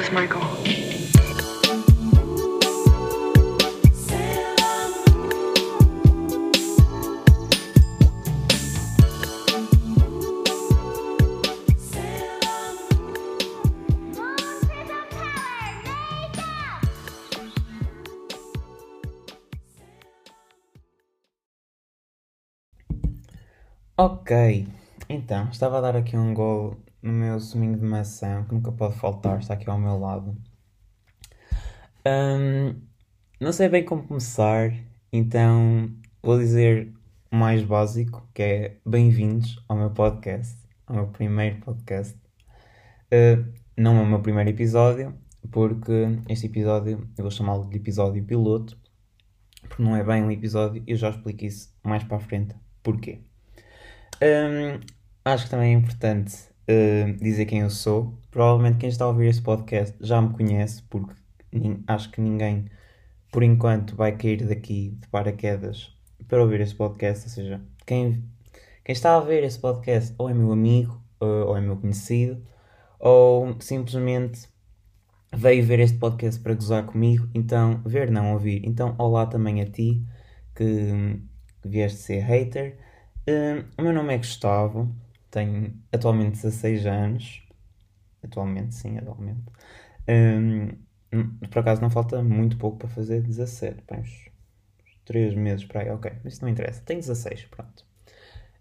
was my goal. Ok, então, estava a dar aqui um gol no meu suminho de maçã, que nunca pode faltar, está aqui ao meu lado. Hum, não sei bem como começar, então vou dizer o mais básico, que é bem-vindos ao meu podcast, ao meu primeiro podcast. Uh, não é o meu primeiro episódio, porque este episódio eu vou chamá-lo de episódio piloto, porque não é bem um episódio, e eu já explico isso mais para a frente. Porquê? Hum, acho que também é importante uh, dizer quem eu sou. Provavelmente quem está a ouvir este podcast já me conhece, porque acho que ninguém, por enquanto, vai cair daqui de paraquedas para ouvir este podcast. Ou seja, quem, quem está a ver este podcast ou é meu amigo, uh, ou é meu conhecido, ou simplesmente veio ver este podcast para gozar comigo. Então, ver, não ouvir. Então, olá também a ti que, que vieste ser hater. Uh, o meu nome é Gustavo, tenho atualmente 16 anos. Atualmente, sim, atualmente. Um, por acaso não falta muito pouco para fazer 17, bem, uns 3 meses para aí, ok, isso não interessa. Tenho 16, pronto.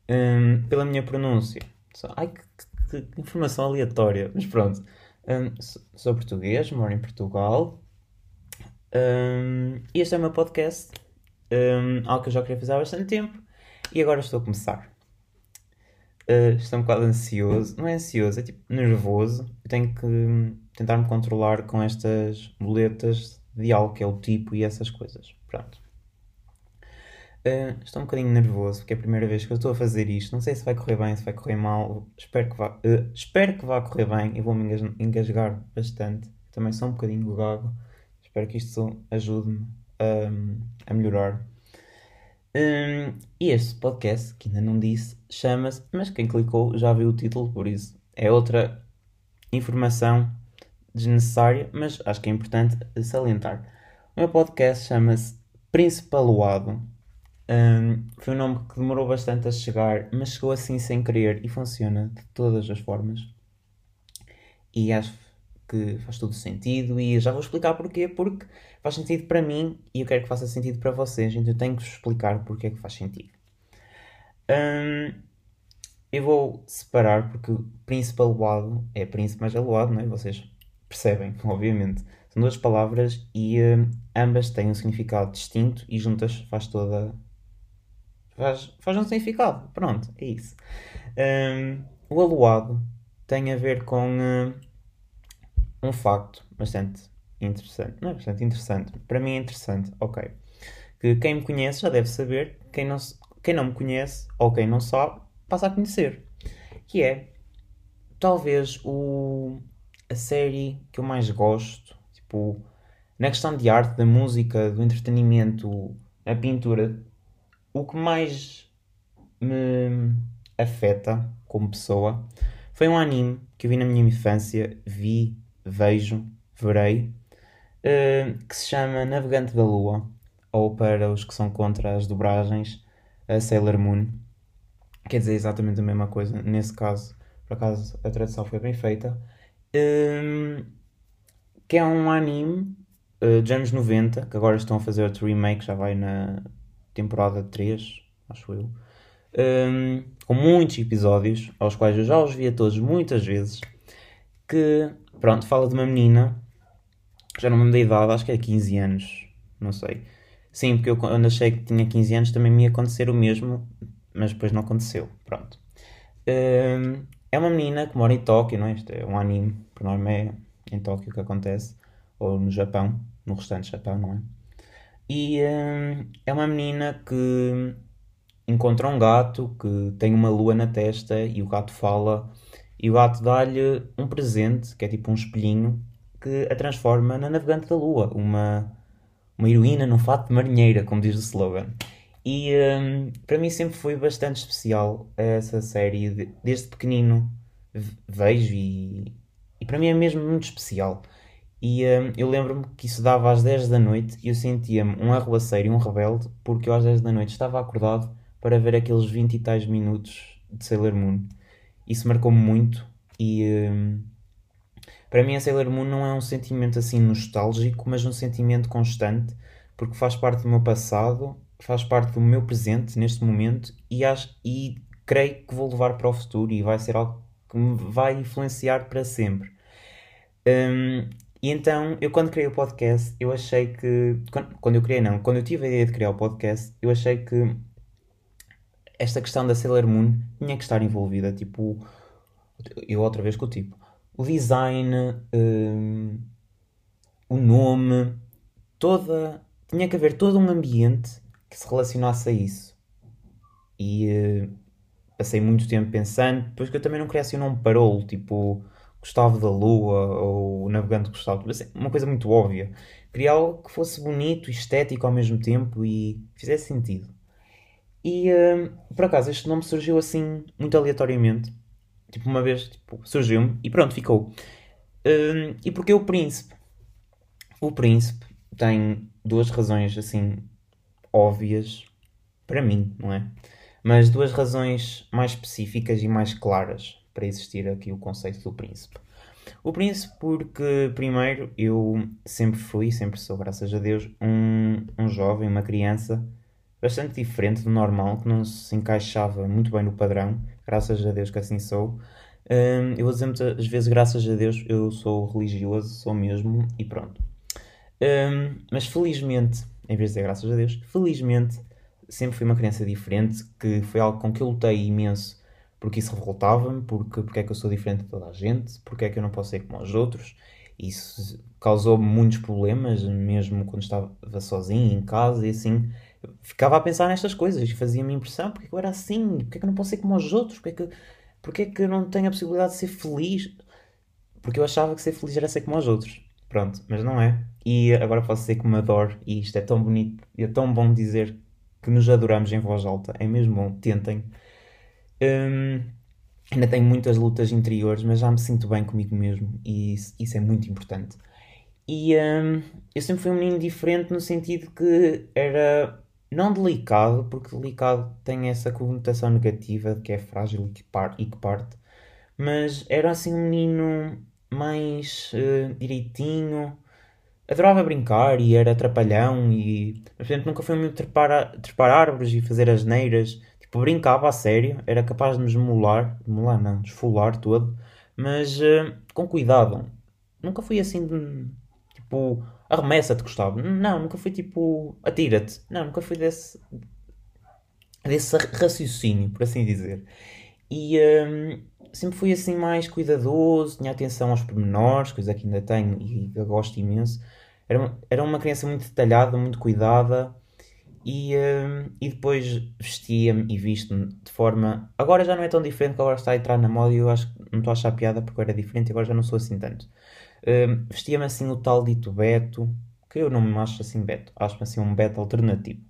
Um, pela minha pronúncia, só, ai que, que, que, informação aleatória, mas pronto. Um, sou, sou, português, moro em Portugal. e este é o meu podcast, algo que eu já queria fazer há bastante tempo e agora estou a começar. Uh, estou um bocado ansioso. Não é ansioso, é tipo nervoso. Eu tenho que tentar me controlar com estas boletas de algo que é o tipo e essas coisas. Pronto. Uh, estou um bocadinho nervoso porque é a primeira vez que eu estou a fazer isto. Não sei se vai correr bem, se vai correr mal. Espero que vá, uh, espero que vá correr bem e vou-me engasgar bastante. Também sou um bocadinho gago. Espero que isto ajude-me a, a melhorar. Um, e este podcast, que ainda não disse, chama-se, mas quem clicou já viu o título, por isso é outra informação desnecessária, mas acho que é importante salientar. O meu podcast chama-se Principaloado. Um, foi um nome que demorou bastante a chegar, mas chegou assim sem querer e funciona de todas as formas. E acho que faz todo sentido e já vou explicar porquê, porque faz sentido para mim e eu quero que faça sentido para vocês, então eu tenho que vos explicar porque é que faz sentido. Um, eu vou separar porque o príncipe aluado é príncipe mais aluado, não é? Vocês percebem, obviamente. São duas palavras e uh, ambas têm um significado distinto e juntas faz toda. faz, faz um significado. Pronto, é isso. Um, o aluado tem a ver com. Uh, um facto bastante interessante. Não é bastante interessante. Para mim é interessante, ok. Que quem me conhece já deve saber, quem não, quem não me conhece ou quem não sabe, passa a conhecer. Que é talvez o, a série que eu mais gosto, tipo, na questão de arte, da música, do entretenimento, a pintura, o que mais me afeta como pessoa foi um anime que eu vi na minha infância, vi vejo, verei, uh, que se chama Navegante da Lua, ou para os que são contra as dobragens, a Sailor Moon. Quer dizer exatamente a mesma coisa, nesse caso, por acaso a tradução foi bem feita. Um, que é um anime uh, dos anos 90, que agora estão a fazer outro remake, já vai na temporada 3, acho eu. Um, com muitos episódios, aos quais eu já os via todos muitas vezes, que Pronto, fala de uma menina, já não me lembro da idade, acho que é 15 anos, não sei. Sim, porque eu quando achei que tinha 15 anos também me ia acontecer o mesmo, mas depois não aconteceu. Pronto. Um, é uma menina que mora em Tóquio, não é? Isto é um anime, por norma é em Tóquio que acontece, ou no Japão, no restante Japão, não é? E um, é uma menina que encontra um gato que tem uma lua na testa e o gato fala e o gato dá-lhe um presente, que é tipo um espelhinho, que a transforma na navegante da lua, uma, uma heroína num fato de marinheira, como diz o slogan. E um, para mim sempre foi bastante especial essa série, de, desde pequenino vejo e, e para mim é mesmo muito especial. E hum, eu lembro-me que isso dava às 10 da noite e eu sentia-me um arruaceiro e um rebelde porque eu às 10 da noite estava acordado para ver aqueles 20 e tais minutos de Sailor Moon. Isso marcou-me muito e hum, para mim a Sailor Moon não é um sentimento assim nostálgico, mas um sentimento constante porque faz parte do meu passado, faz parte do meu presente neste momento e, acho, e creio que vou levar para o futuro e vai ser algo que me vai influenciar para sempre. Hum, e então, eu quando criei o podcast, eu achei que. Quando, quando eu criei, não, quando eu tive a ideia de criar o podcast, eu achei que esta questão da Sailor Moon tinha que estar envolvida. Tipo, eu outra vez com o tipo. O design, um, o nome, toda. Tinha que haver todo um ambiente que se relacionasse a isso. E uh, passei muito tempo pensando, depois que eu também não queria assim um nome parolo, tipo Gustavo da Lua ou o Navegante Gustavo, assim, uma coisa muito óbvia. Queria algo que fosse bonito, estético ao mesmo tempo e fizesse sentido. E uh, por acaso este nome surgiu assim, muito aleatoriamente. Tipo, uma vez tipo, surgiu-me e pronto, ficou. Uh, e porque o príncipe? O príncipe tem duas razões assim óbvias para mim, não é? Mas duas razões mais específicas e mais claras para existir aqui o conceito do príncipe. O príncipe, porque, primeiro, eu sempre fui, sempre sou, graças a Deus, um, um jovem, uma criança bastante diferente do normal, que não se encaixava muito bem no padrão, graças a Deus que assim sou. Um, eu vou dizer muitas vezes, graças a Deus, eu sou religioso, sou mesmo, e pronto. Um, mas felizmente, em vez de dizer graças a Deus, felizmente sempre fui uma criança diferente, que foi algo com que eu lutei imenso porque isso revoltava-me, porque, porque é que eu sou diferente de toda a gente, porque é que eu não posso ser como os outros. Isso causou-me muitos problemas, mesmo quando estava sozinho em casa e assim. Ficava a pensar nestas coisas e fazia-me impressão: porque é que eu era assim? Porque é que eu não posso ser como os outros? Porque é que, porque é que eu não tenho a possibilidade de ser feliz? Porque eu achava que ser feliz era ser como os outros. Pronto, mas não é. E agora posso ser como adoro, e isto é tão bonito e é tão bom dizer que nos adoramos em voz alta. É mesmo bom, tentem. Um, ainda tenho muitas lutas interiores, mas já me sinto bem comigo mesmo e isso, isso é muito importante. E um, eu sempre fui um menino diferente no sentido que era não delicado, porque delicado tem essa conotação negativa de que é frágil e que, par, e que parte, mas era assim um menino mais uh, direitinho, adorava brincar e era trapalhão e portanto nunca foi muito trepar, trepar árvores e fazer as neiras Tipo, brincava a sério, era capaz de me esmolar, esmolar não, desfolar todo, mas uh, com cuidado. Nunca fui assim de, tipo, arremessa-te, Gustavo. Não, nunca fui tipo, atira-te. Não, nunca fui desse, desse raciocínio, por assim dizer. E uh, sempre fui assim mais cuidadoso, tinha atenção aos pormenores, coisa que ainda tenho e eu gosto imenso. Era uma, era uma criança muito detalhada, muito cuidada e, uh, e depois vestia-me e visto-me de forma. Agora já não é tão diferente, que agora está a entrar na moda e eu acho que não estou a achar piada porque eu era diferente e agora já não sou assim tanto. Uh, vestia-me assim o tal dito Beto, que eu não me acho assim Beto, acho-me assim um Beto alternativo.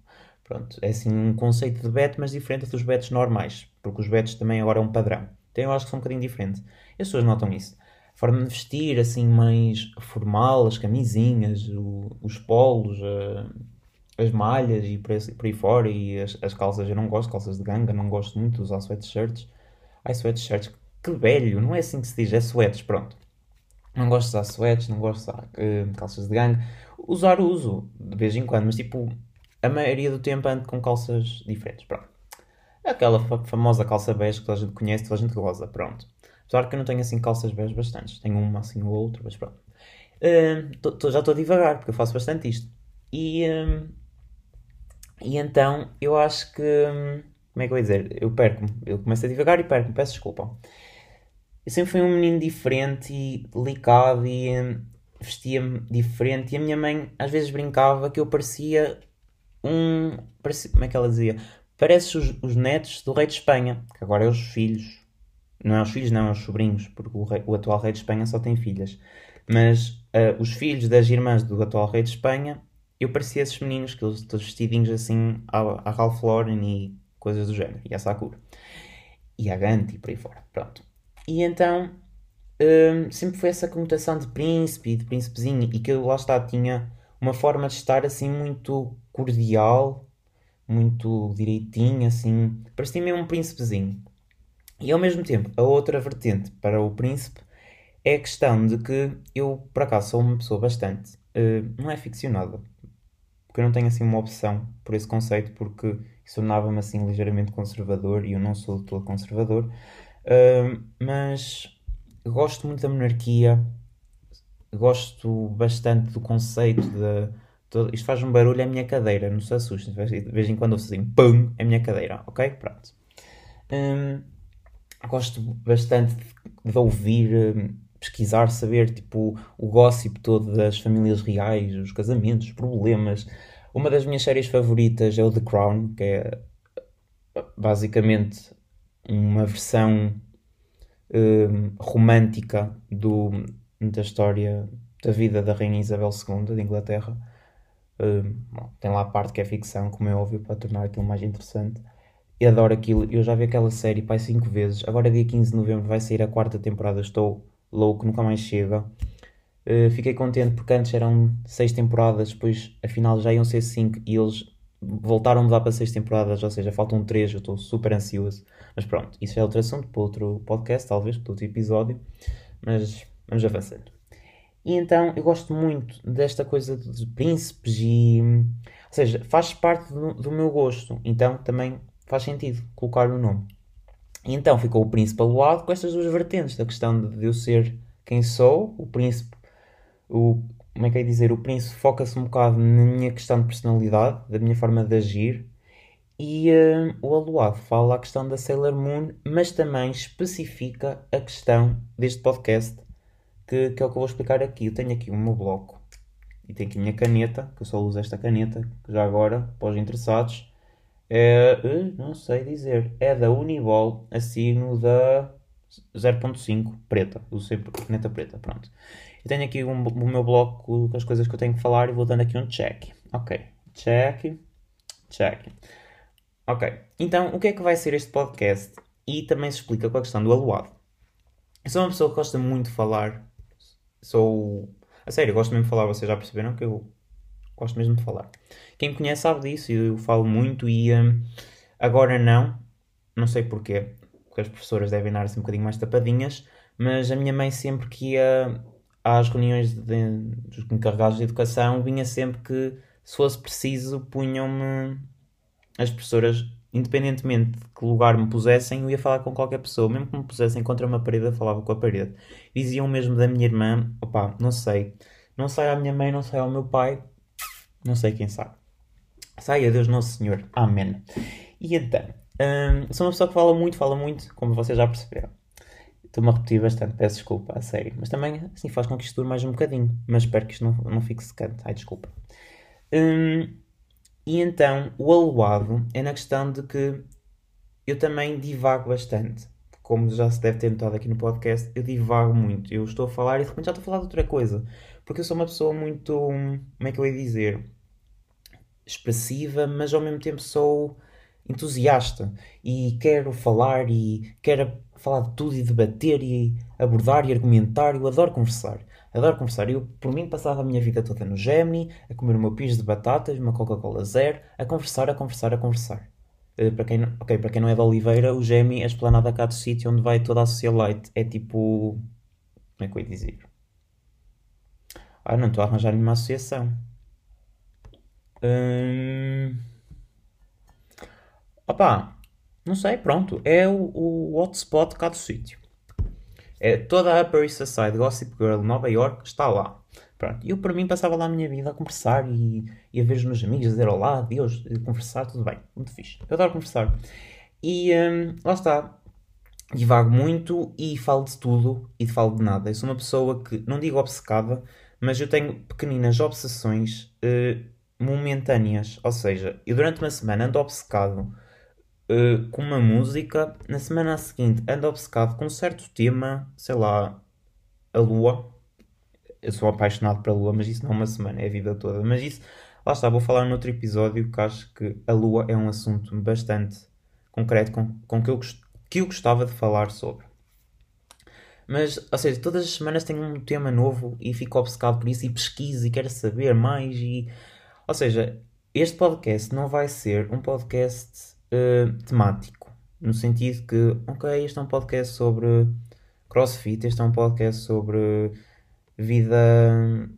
Pronto, é assim um conceito de Beto, mas diferente dos Betos normais, porque os Betos também agora é um padrão. Então eu acho que são um bocadinho diferentes. E as pessoas notam isso. A forma de vestir assim mais formal, as camisinhas, o, os polos. Uh, as malhas e por aí, por aí fora e as, as, calças, eu não gosto calças de ganga, não gosto muito de usar sweatshirts. Ai, sweatshirts, que velho, não é assim que se diz, é sweats, pronto. Não gosto de usar sweats, não gosto de usar uh, calças de ganga. Usar uso, de vez em quando, mas tipo, a maioria do tempo ando com calças diferentes, pronto. Aquela famosa calça bege que toda a gente conhece, toda a gente goza, pronto. Apesar que eu não tenho assim calças bege bastantes, tenho uma assim ou outra, mas pronto. Uh, tô, tô, já estou a divagar, porque eu faço bastante isto. E, uh, e então eu acho que. Hum, como é que eu ia dizer? Eu perco-me. Eu começo a devagar e perco-me. Peço desculpa. Eu sempre fui um menino diferente e delicado e hum, vestia-me diferente. E a minha mãe às vezes brincava que eu parecia um. Parecia, como é que ela dizia? Pareces os, os, netos do rei de Espanha, que agora é os filhos. Não é os filhos, não, é os sobrinhos, porque o, rei, o atual rei de Espanha só tem filhas. Mas uh, os filhos das irmãs do atual rei de Espanha eu parecia esses meninos, que eles todos vestidinhos assim a, a Ralph Lauren e coisas do género, e a Sakura, e a Ganti e por aí fora, pronto. E então, hum, sempre foi essa conotação de príncipe de príncipezinho e que eu lá está tinha uma forma de estar assim muito cordial, muito direitinho, assim, parecia mesmo um príncipezinho. E ao mesmo tempo, a outra vertente para o príncipe é a questão de que eu, por acaso, sou uma pessoa bastante, uh, não é ficcionada, porque eu não tenho assim uma opção por esse conceito, porque isso tornava-me assim ligeiramente conservador e eu não sou todo conservador, mas gosto muito da monarquia, gosto bastante do conceito de. Todo, isto faz um barulho, é a minha cadeira, não se assustem. De vez em quando ouço assim, pum, é a minha cadeira, ok? Pronto. Gosto bastante de, de ouvir, pesquisar, saber tipo o gossip todo das famílias reais, os casamentos, os problemas. Uma das minhas séries favoritas é o The Crown, que é basicamente uma versão um, romântica do, da história da vida da Rainha Isabel II de Inglaterra. Um, bom, tem lá a parte que é ficção, como é óbvio, para tornar aquilo mais interessante. E adoro aquilo. Eu já vi aquela série pai cinco vezes. Agora, dia 15 de novembro, vai sair a quarta temporada. Estou louco, nunca mais chega. Uh, fiquei contente porque antes eram seis temporadas, depois afinal já iam ser cinco e eles voltaram a mudar para seis temporadas, ou seja, faltam três. Eu estou super ansioso. Mas pronto, isso é outro assunto para outro podcast, talvez, para outro episódio. Mas vamos avançando. E então eu gosto muito desta coisa de príncipes e. Ou seja, faz parte do, do meu gosto. Então também faz sentido colocar o nome. E então ficou o príncipe aluado com estas duas vertentes, da questão de eu ser quem sou, o príncipe, o, como é que é dizer, o príncipe foca-se um bocado na minha questão de personalidade, da minha forma de agir, e uh, o aluado fala a questão da Sailor Moon, mas também especifica a questão deste podcast, que, que é o que eu vou explicar aqui. Eu tenho aqui o meu bloco e tenho aqui a minha caneta, que eu só uso esta caneta, que já agora, para os interessados, é, uh, não sei dizer, é da Uniball, a signo da 0.5 preta, uso sempre caneta preta, pronto. Eu tenho aqui um, o meu bloco com as coisas que eu tenho que falar e vou dando aqui um check. Ok, check, check. Ok, então o que é que vai ser este podcast? E também se explica com a questão do aluado. Eu sou uma pessoa que gosta muito de falar. Sou. A sério, gosto mesmo de falar, vocês já perceberam que eu gosto mesmo de falar. Quem me conhece sabe disso, eu falo muito e um, agora não, não sei porquê, porque as professoras devem dar assim um bocadinho mais tapadinhas, mas a minha mãe sempre que ia às reuniões de, dos encarregados de educação vinha sempre que, se fosse preciso, punham-me as professoras, independentemente de que lugar me pusessem, eu ia falar com qualquer pessoa, mesmo que me pusessem contra uma parede, eu falava com a parede. Diziam mesmo da minha irmã, opá, não sei, não sai à minha mãe, não sai ao meu pai, não sei quem sabe. Sai a Deus Nosso Senhor, Amém. E então, hum, sou uma pessoa que fala muito, fala muito, como vocês já perceberam. Estou-me a repetir bastante, peço desculpa, a sério. Mas também, assim, faz com que isto dure mais um bocadinho. Mas espero que isto não, não fique secante. Ai, desculpa. Hum, e então, o aluado é na questão de que eu também divago bastante. Como já se deve ter notado aqui no podcast, eu divago muito. Eu estou a falar e de repente já estou a falar de outra coisa. Porque eu sou uma pessoa muito. Como é que eu ia dizer? Expressiva, mas ao mesmo tempo sou entusiasta. E quero falar e quero falar de tudo e debater e abordar e argumentar. Eu adoro conversar. Adoro conversar. Eu, por mim, passava a minha vida toda no Gemini, a comer o meu pis de batatas, uma Coca-Cola zero, a conversar, a conversar, a conversar. Uh, para, quem não, okay, para quem não é de Oliveira, o Gemini é a esplanada cá do sítio onde vai toda a socialite. É tipo. Como é que eu ia dizer? Ah, não estou a arranjar nenhuma associação. Hum... Opá, não sei, pronto. É o, o hotspot cá do sítio. É, toda a Upper East Side Gossip Girl Nova York está lá. Pronto, eu para mim passava lá a minha vida a conversar e, e a ver os meus amigos, a dizer olá, Deus, conversar, tudo bem, muito fixe. Eu adoro conversar. E um, lá está, divago muito e falo de tudo e falo de nada. Eu sou uma pessoa que, não digo obcecada, mas eu tenho pequeninas obsessões uh, momentâneas. Ou seja, eu durante uma semana ando obcecado uh, com uma música, na semana seguinte ando obcecado com um certo tema, sei lá, a lua. Eu sou apaixonado pela lua, mas isso não é uma semana, é a vida toda. Mas isso, lá está, vou falar noutro episódio que acho que a lua é um assunto bastante concreto com, com que, eu, que eu gostava de falar sobre. Mas, ou seja, todas as semanas tenho um tema novo e fico obcecado por isso e pesquiso e quero saber mais. E... Ou seja, este podcast não vai ser um podcast uh, temático. No sentido que, ok, este é um podcast sobre crossfit, este é um podcast sobre vida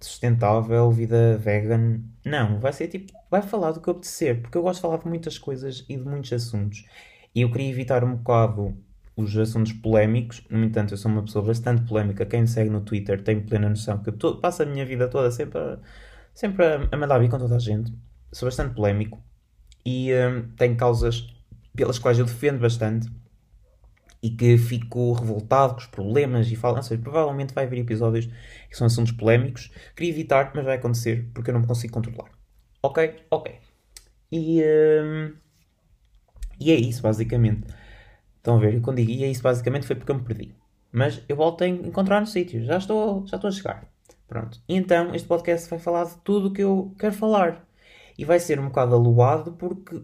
sustentável, vida vegan. Não, vai ser tipo, vai falar do que apetecer, porque eu gosto de falar de muitas coisas e de muitos assuntos. E eu queria evitar um bocado os assuntos polémicos. No entanto, eu sou uma pessoa bastante polémica. Quem me segue no Twitter tem plena noção que eu passo a minha vida toda sempre a, sempre a, a mandar vir com toda a gente. Sou bastante polémico e um, tenho causas pelas quais eu defendo bastante e que fico revoltado com os problemas e falo, não sei, provavelmente vai haver episódios que são assuntos polémicos. Queria evitar, mas vai acontecer porque eu não me consigo controlar. Ok? Ok. E, um, e é isso, basicamente. Estão a ver? Quando digo e é isso, basicamente foi porque eu me perdi. Mas eu volto a encontrar no sítio. Já estou, já estou a chegar. Pronto. E então, este podcast vai falar de tudo o que eu quero falar. E vai ser um bocado aluado porque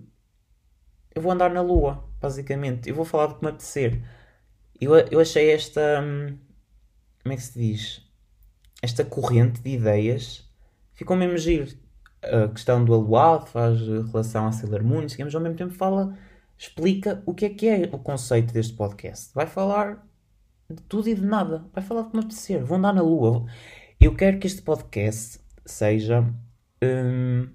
eu vou andar na lua, basicamente. Eu vou falar do que me apetecer. Eu, eu achei esta. Hum, como é que se diz? Esta corrente de ideias ficou mesmo giro. A questão do aluado faz relação à Sailor Moon, mas ao mesmo tempo fala explica o que é que é o conceito deste podcast. Vai falar de tudo e de nada. Vai falar de como apetecer. Vão andar na lua. Eu quero que este podcast seja hum,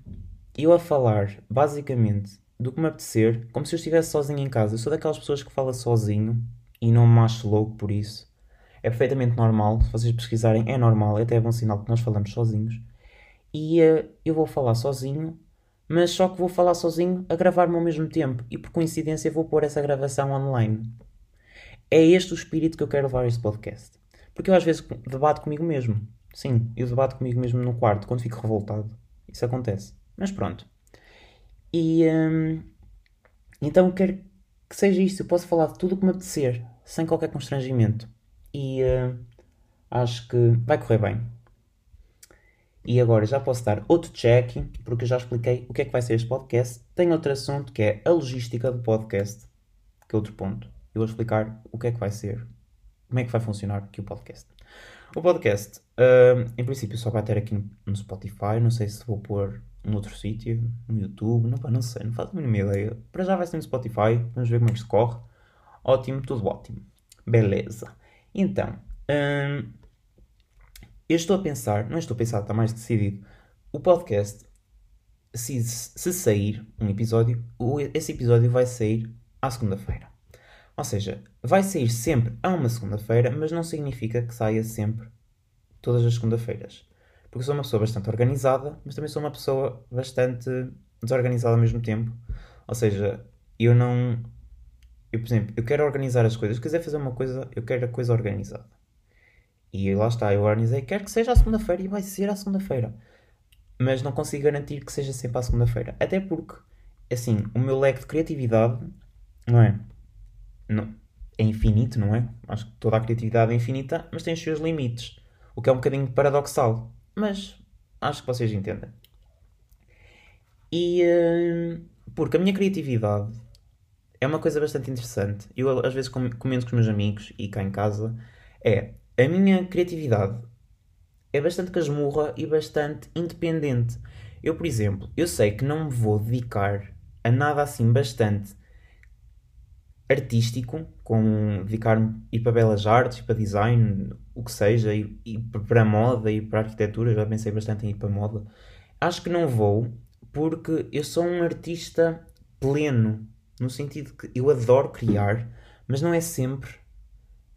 eu a falar, basicamente, do que me apetecer, como se eu estivesse sozinho em casa. Eu sou daquelas pessoas que fala sozinho e não me acho louco por isso. É perfeitamente normal. Se vocês pesquisarem, é normal. É até bom sinal que nós falamos sozinhos. E uh, eu vou falar sozinho mas só que vou falar sozinho a gravar-me ao mesmo tempo e por coincidência vou pôr essa gravação online. É este o espírito que eu quero levar a este podcast. Porque eu às vezes debato comigo mesmo. Sim, eu debato comigo mesmo no quarto quando fico revoltado. Isso acontece. Mas pronto. E hum, então quero que seja isto. Eu posso falar de tudo o que me apetecer, sem qualquer constrangimento. E hum, acho que vai correr bem. E agora já posso dar outro check, porque eu já expliquei o que é que vai ser este podcast. Tem outro assunto que é a logística do podcast, que é outro ponto. Eu vou explicar o que é que vai ser, como é que vai funcionar aqui o podcast. O podcast, uh, em princípio, só vai ter aqui no, Spotify. Não sei se vou pôr num outro sítio, no YouTube. Não, não sei, não faço a mínima ideia. Para já vai ser no Spotify. Vamos ver como é que se corre. Ótimo, tudo ótimo. Beleza. Então, uh, eu estou a pensar, não estou a pensar, está mais decidido. O podcast, se, se sair um episódio, esse episódio vai sair à segunda-feira. Ou seja, vai sair sempre a uma segunda-feira, mas não significa que saia sempre todas as segunda-feiras. Porque sou uma pessoa bastante organizada, mas também sou uma pessoa bastante desorganizada ao mesmo tempo. Ou seja, eu não. Eu, por exemplo, eu quero organizar as coisas. Se quiser fazer uma coisa, eu quero a coisa organizada. E lá está, eu organizei, quero que seja à segunda-feira e vai ser à segunda-feira. Mas não consigo garantir que seja sempre à segunda-feira. Até porque, assim, o meu leque de criatividade, não é? Não, é infinito, não é? Acho que toda a criatividade é infinita, mas tem os seus limites. O que é um bocadinho paradoxal. Mas acho que vocês entendem. E. Uh, porque a minha criatividade é uma coisa bastante interessante. Eu, às vezes, comento com os meus amigos e cá em casa. É a minha criatividade é bastante casmurra e bastante independente. Eu, por exemplo, eu sei que não me vou dedicar a nada assim bastante artístico, com dedicar-me ir para belas artes, para design, o que seja, e para moda e para arquitetura, já pensei bastante em ir para moda. Acho que não vou porque eu sou um artista pleno, no sentido que eu adoro criar, mas não é sempre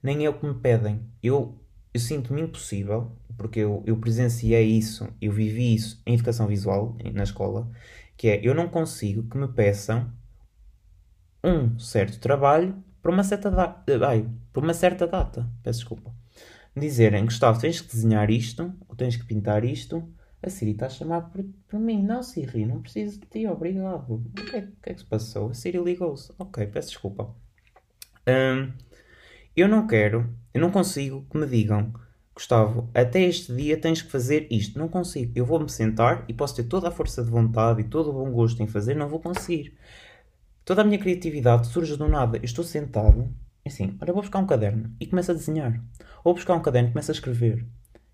nem é o que me pedem. Eu, eu sinto-me impossível, porque eu, eu presenciei isso, eu vivi isso em educação visual, na escola, que é, eu não consigo que me peçam um certo trabalho para uma certa data. Ai, para uma certa data. Peço desculpa. Dizerem, Gustavo, tens que desenhar isto, ou tens que pintar isto. A Siri está a chamar por, por mim. Não, Siri, não preciso de ti, obrigado. O que é, o que, é que se passou? A Siri ligou-se. Ok, peço desculpa. Um, eu não quero, eu não consigo que me digam, Gustavo, até este dia tens que fazer isto. Não consigo. Eu vou-me sentar e posso ter toda a força de vontade e todo o bom gosto em fazer, não vou conseguir. Toda a minha criatividade surge do nada. Eu estou sentado assim, olha, vou buscar um caderno e começo a desenhar. Ou buscar um caderno e começo a escrever.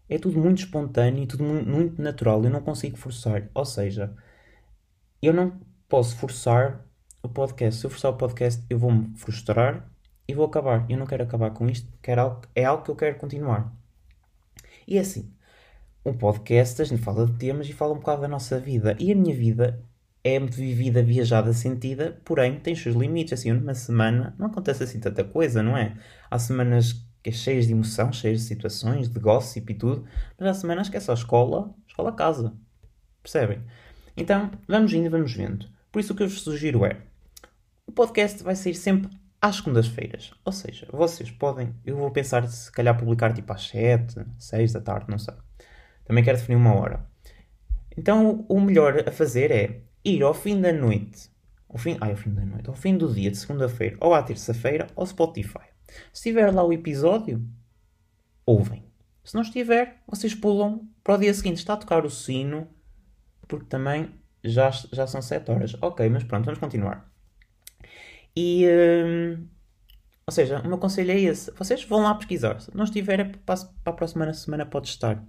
É tudo muito espontâneo e tudo muito natural. Eu não consigo forçar. Ou seja, eu não posso forçar o podcast. Se eu forçar o podcast, eu vou-me frustrar e vou acabar. Eu não quero acabar com isto. Quero algo, é algo que eu quero continuar. E é assim, um podcast, a gente fala de temas e fala um bocado da nossa vida. E a minha vida é vivida, viajada, sentida, porém tem seus limites. Assim, numa semana não acontece assim tanta coisa, não é? Há semanas que é cheias de emoção, cheias de situações, de gossip e tudo, mas há semanas que é só escola, escola-casa. Percebem? Então, vamos indo, vamos vendo. Por isso o que eu vos sugiro é, o podcast vai sair sempre às segundas-feiras. Ou seja, vocês podem, eu vou pensar se calhar publicar tipo às 7, 6 da tarde, não sei. Também quero definir uma hora. Então, o melhor a fazer é ir ao fim da noite, ao fim, ai, ao fim da noite, ao fim do dia de segunda-feira, ou à terça-feira, ao Spotify. Se tiver lá o episódio, ouvem. Se não estiver, vocês pulam para o dia seguinte. Está a tocar o sino, porque também já, já são 7 horas. Ok, mas pronto, vamos continuar. E. Hum, ou seja, o meu conselho é esse. Vocês vão lá pesquisar. Se não estiver, é para a próxima semana pode estar.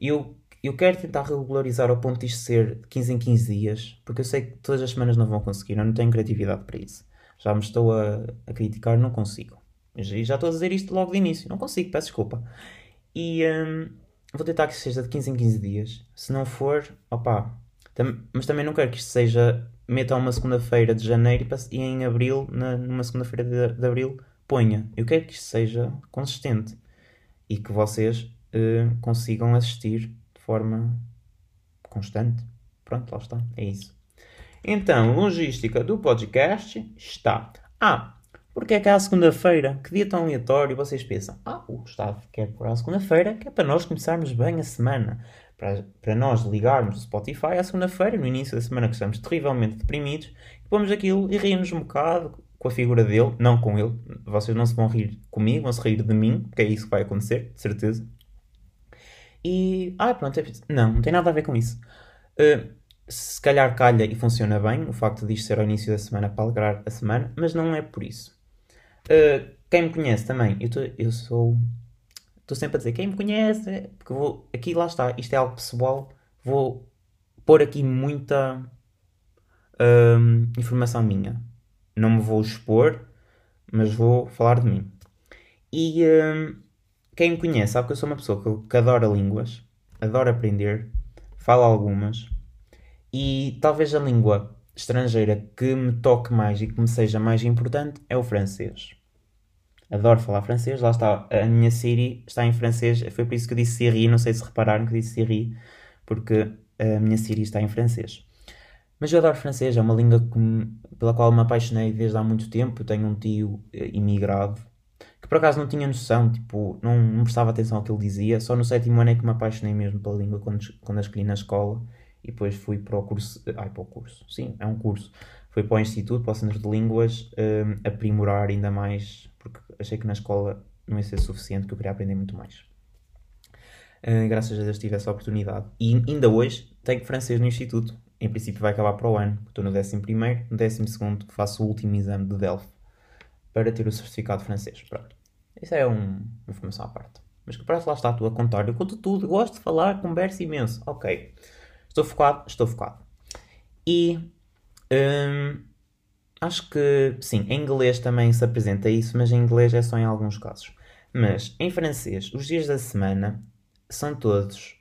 Eu, eu quero tentar regularizar ao ponto de isto ser de 15 em 15 dias, porque eu sei que todas as semanas não vão conseguir, eu não tenho criatividade para isso. Já me estou a, a criticar, não consigo. E já estou a dizer isto logo de início, não consigo, peço desculpa. E hum, vou tentar que seja de 15 em 15 dias. Se não for, opá. Tam mas também não quero que isto seja meta uma segunda-feira de janeiro e em abril, na, numa segunda-feira de, de, abril, ponha. Eu quero que isto seja consistente e que vocês uh, consigam assistir forma constante. Pronto, lá está. É isso. Então, logística do podcast está. Ah, porque é que a segunda-feira? Que dia tão aleatório? Vocês pensam, ah, o Gustavo quer por a segunda-feira, que é para nós começarmos bem a semana. Para, para nós ligarmos o Spotify à segunda-feira, no início da semana que estamos terrivelmente deprimidos, e pomos aquilo e rimos um bocado com a figura dele, não com ele. Vocês não se vão rir comigo, vão se rir de mim, porque é isso que vai acontecer, de certeza. E. Ah, pronto, é... não, não tem nada a ver com isso. Uh, se calhar calha e funciona bem o facto de isto ser ao início da semana para alegrar a semana, mas não é por isso. Uh, quem me conhece também, eu, tô, eu sou. Estou sempre a dizer quem me conhece, porque vou. Aqui lá está, isto é algo pessoal, vou pôr aqui muita uh, informação minha. Não me vou expor, mas vou falar de mim. E uh, quem me conhece sabe que eu sou uma pessoa que, que adora línguas, adora aprender, falo algumas, e talvez a língua estrangeira que me toque mais e que me seja mais importante é o francês. Adoro falar francês, lá está, a minha Siri está em francês, foi por isso que eu disse Siri, não sei se repararam que disse Siri, porque a minha Siri está em francês. Mas eu adoro francês, é uma língua que, pela qual me apaixonei desde há muito tempo. Tenho um tio eh, imigrado que por acaso não tinha noção, tipo, não, não prestava atenção ao que ele dizia. Só no sétimo ano é que me apaixonei mesmo pela língua quando, quando a escolhi na escola e depois fui para o curso. Ai, para o curso, sim, é um curso. Fui para o Instituto, para o Centro de Línguas, um, aprimorar ainda mais, porque achei que na escola não ia ser suficiente, que eu queria aprender muito mais. Uh, graças a Deus tive essa oportunidade. E ainda hoje tenho francês no Instituto. Em princípio vai acabar para o ano. Estou no 11 primeiro, no 12 segundo faço o último exame de Delphi para ter o certificado francês. Pronto. Isso é um, uma informação à parte. Mas que parece lá está a contar. Eu conto tudo, gosto de falar, converso imenso. Ok. Estou focado? Estou focado. E hum, acho que, sim, em inglês também se apresenta isso, mas em inglês é só em alguns casos. Mas em francês, os dias da semana são todos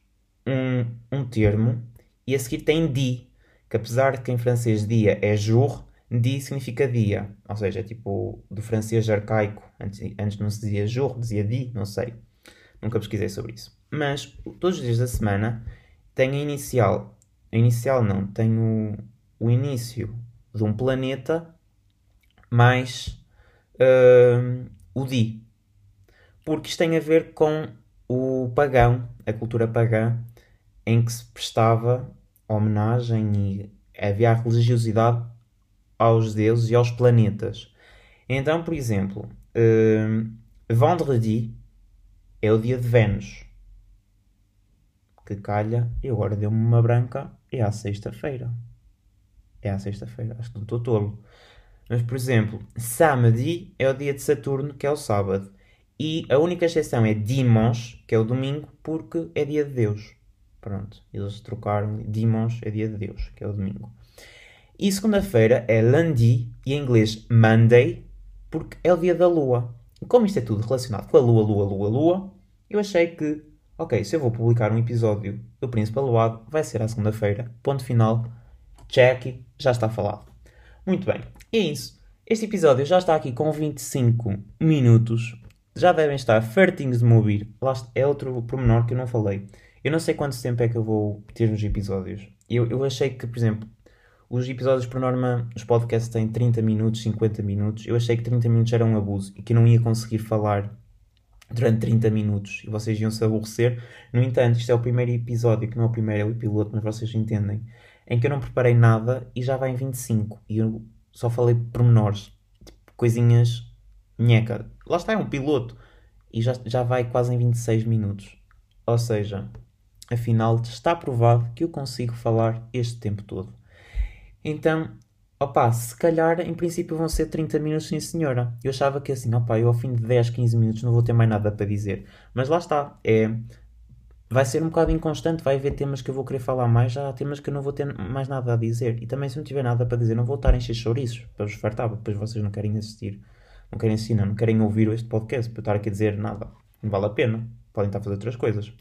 um, um termo e a seguir tem di, que apesar de que em francês dia é jour, di significa dia. Ou seja, é tipo do francês arcaico. Antes, antes não se dizia jour, dizia di, não sei. Nunca pesquisei sobre isso. Mas todos os dias da semana tem a inicial. A inicial não, tem o, o início de um planeta mais uh, o Di. Porque isto tem a ver com o pagão, a cultura pagã, em que se prestava homenagem e havia a religiosidade aos deuses e aos planetas. Então, por exemplo, uh, Vendredi é o dia de Vênus que calha e agora deu-me uma branca. É à sexta-feira. É à sexta-feira, acho que não estou tolo. Mas, por exemplo, samedi é o dia de Saturno, que é o sábado. E a única exceção é dimanche, que é o domingo, porque é dia de Deus. Pronto, eles trocaram. Dimanche é dia de Deus, que é o domingo. E segunda-feira é lundi, e em inglês Monday, porque é o dia da lua. E como isto é tudo relacionado com a lua, lua, lua, lua, eu achei que, ok, se eu vou publicar um episódio do Príncipe Aluado, vai ser à segunda-feira. Ponto final. Check, já está falado. Muito bem, e é isso. Este episódio já está aqui com 25 minutos. Já devem estar fartinhos de me ouvir. Lá é outro pormenor que eu não falei. Eu não sei quanto tempo é que eu vou ter nos episódios. Eu, eu achei que, por exemplo, os episódios, por norma, os podcasts têm 30 minutos, 50 minutos. Eu achei que 30 minutos era um abuso e que eu não ia conseguir falar durante 30 minutos e vocês iam se aborrecer. No entanto, isto é o primeiro episódio, que não é o primeiro, é o piloto, mas vocês entendem, em que eu não preparei nada e já vai em 25 e eu só falei pormenores, tipo, coisinhas nheca. Lá está, é um piloto e já, já vai quase em 26 minutos. Ou seja, afinal está provado que eu consigo falar este tempo todo. Então, opá, se calhar em princípio vão ser 30 minutos, sim senhora. Eu achava que assim, opá, eu ao fim de 10, 15 minutos não vou ter mais nada para dizer. Mas lá está, é. Vai ser um bocado inconstante, vai haver temas que eu vou querer falar mais, já há temas que eu não vou ter mais nada a dizer. E também se não tiver nada para dizer, não vou estar a encher chouriços para vos fartar, depois vocês não querem assistir, não querem não, não querem ouvir este podcast para eu estar aqui a dizer nada. Não vale a pena, podem estar a fazer outras coisas.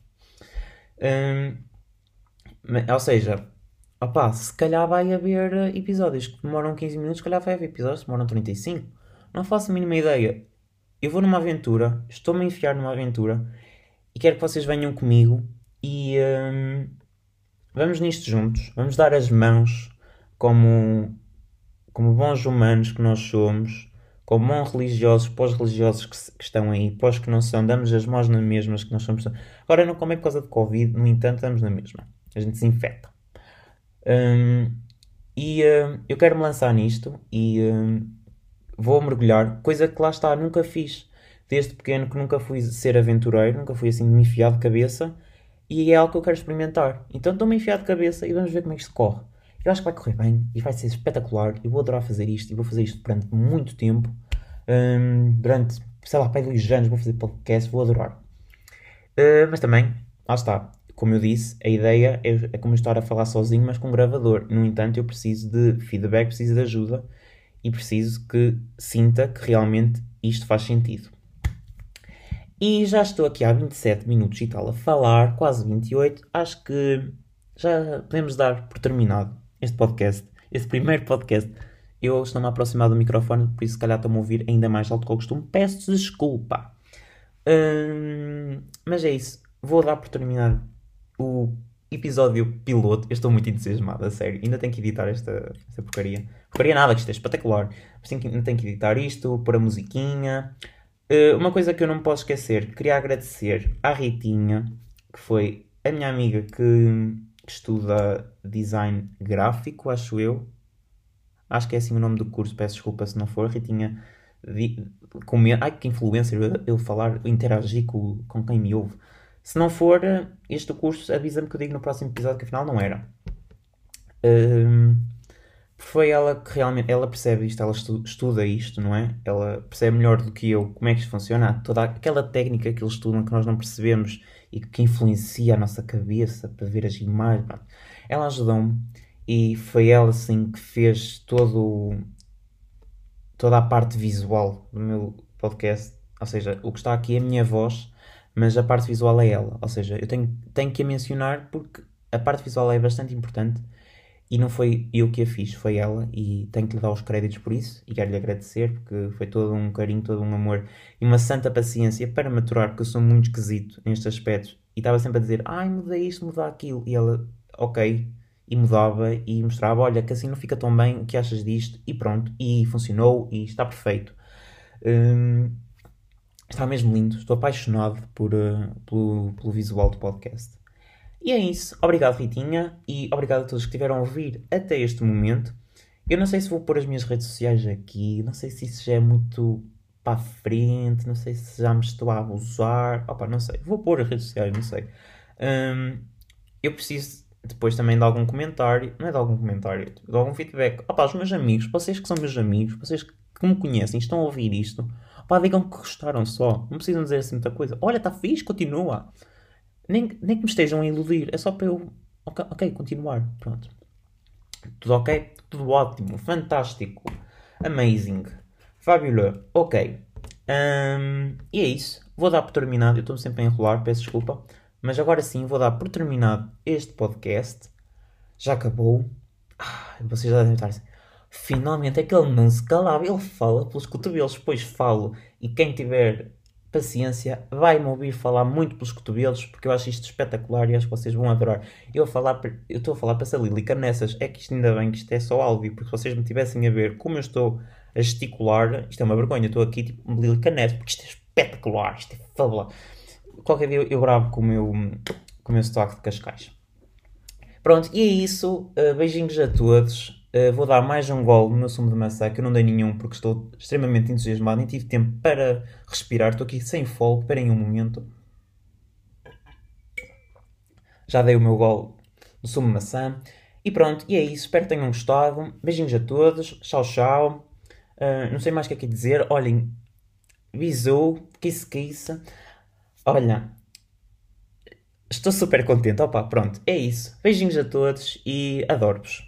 Hum, ou seja, Opá, se calhar vai haver eh, episódios que demoram 15 minutos, se calhar vai haver episódios que demoram 35. Não faço a mínima ideia. Eu vou numa aventura, estou-me a enfiar numa aventura e quero que vocês venham comigo e hum, vamos nisto juntos. Vamos dar as mãos como, como bons humanos que nós somos, como bons religiosos, pós-religiosos que, que, estão aí, pós que não são, damos as mãos nas mesmas que nós somos. Agora não como é por causa de Covid, no entanto, damos na mesma. A gente se infecta. Um, e eu quero me lançar nisto e vou mergulhar, coisa que lá está, nunca fiz. Desde pequeno que nunca fui ser aventureiro, nunca fui assim de me enfiar de cabeça e é algo que eu quero experimentar. Então estou-me a enfiar de cabeça e vamos ver como é que isto corre. Eu acho que vai correr bem e vai ser espetacular. Eu vou adorar fazer isto e vou fazer isto durante muito tempo. Um, durante, sei lá, para dois anos vou fazer podcast, vou adorar. Uh, mas também, lá está, como eu disse, a ideia é, é como estar a falar sozinho, mas com gravador. No entanto, eu preciso de feedback, preciso de ajuda e preciso que sinta que realmente isto faz sentido. E já estou aqui há 27 minutos e tal a falar, quase 28. Acho que já podemos dar por terminado este podcast, este primeiro podcast. Eu estou-me a aproximar do microfone, por isso se calhar estou-me a ouvir ainda mais alto que eu costumo. Peço desculpa. Hum, mas é isso. Vou dar por terminado o episódio piloto. Eu estou muito entusiasmado, a sério. Ainda tenho que editar esta, esta porcaria. Porcaria nada, que isto é espetacular. Mas tenho que, ainda tenho que editar isto, pôr a musiquinha. Uh, uma coisa que eu não posso esquecer, queria agradecer à Ritinha, que foi a minha amiga que, que estuda design gráfico, acho eu. Acho que é assim o nome do curso, peço desculpa se não for. Ritinha, com, ai que influencer eu, eu falar, interagir com, com quem me ouve. Se não for este curso, avisa-me que eu digo no próximo episódio que afinal não era. Um, foi ela que realmente ela percebe isto, ela estuda isto, não é? Ela percebe melhor do que eu como é que isto funciona, toda aquela técnica que eles estudam que nós não percebemos e que influencia a nossa cabeça para ver as imagens. Ela ajudou-me e foi ela assim que fez todo toda a parte visual do meu podcast. Ou seja, o que está aqui é a minha voz mas a parte visual é ela. Ou seja, eu tenho, tenho que a mencionar porque a parte visual é bastante importante e não foi eu que a fiz, foi ela e tenho que lhe dar os créditos por isso e quero-lhe agradecer porque foi todo um carinho, todo um amor e uma santa paciência para maturar porque eu sou muito esquisito nestes aspectos e estava sempre a dizer, ai, mudei isto, mudar aquilo e ela, ok, e mudava e mostrava, olha, que assim não fica tão bem, o que achas disto? E pronto, e funcionou e está perfeito. Hum, Está mesmo lindo, estou apaixonado por, uh, pelo, pelo visual do podcast. E é isso. Obrigado, Ritinha, e obrigado a todos que estiveram a ouvir até este momento. Eu não sei se vou pôr as minhas redes sociais aqui, não sei se isso já é muito para a frente, não sei se já me estou a abusar. Opa, não sei. Vou pôr as redes sociais, não sei. Um, eu preciso depois também de algum comentário, não é de algum comentário, de algum feedback. Opá, os meus amigos, vocês que são meus amigos, vocês que me conhecem, estão a ouvir isto, opá, digam que gostaram só. Não precisam dizer assim muita coisa. Olha, está fixe, continua. Nem, nem que me estejam a iludir, é só para eu. Ok, okay continuar. Pronto. Tudo ok? Tudo ótimo, fantástico, amazing, fabulous. Ok. Um, e é isso. Vou dar por terminado. Eu estou sempre a enrolar, peço desculpa. Mas agora sim vou dar por terminado este podcast. Já acabou. Ah, vocês já devem estar assim. Finalmente é que ele não se calava. Ele fala pelos cotovelos. Depois falo. E quem tiver paciência vai-me ouvir falar muito pelos cotovelos. Porque eu acho isto espetacular e acho que vocês vão adorar. Eu estou a falar para essa lílica nessas. É que isto ainda bem que isto é só áudio. Porque se vocês me tivessem a ver como eu estou a gesticular. Isto é uma vergonha. Eu estou aqui tipo lílica nessa. Porque isto é espetacular. Isto é fabuloso qualquer dia eu gravo com o meu, com o meu estoque de Cascais. Pronto, e é isso. Uh, beijinhos a todos. Uh, vou dar mais um gol no meu sumo de maçã, que eu não dei nenhum porque estou extremamente entusiasmado. Nem tive tempo para respirar. Estou aqui sem fogo. Esperem um momento. Já dei o meu gol no sumo de maçã. E pronto, e é isso. Espero que tenham gostado. Beijinhos a todos. Tchau, tchau. Uh, não sei mais o que é que dizer. Olhem, bisou, kiss, kiss. Olha, estou super contente. Opa, pronto, é isso. Beijinhos a todos e adoro-vos.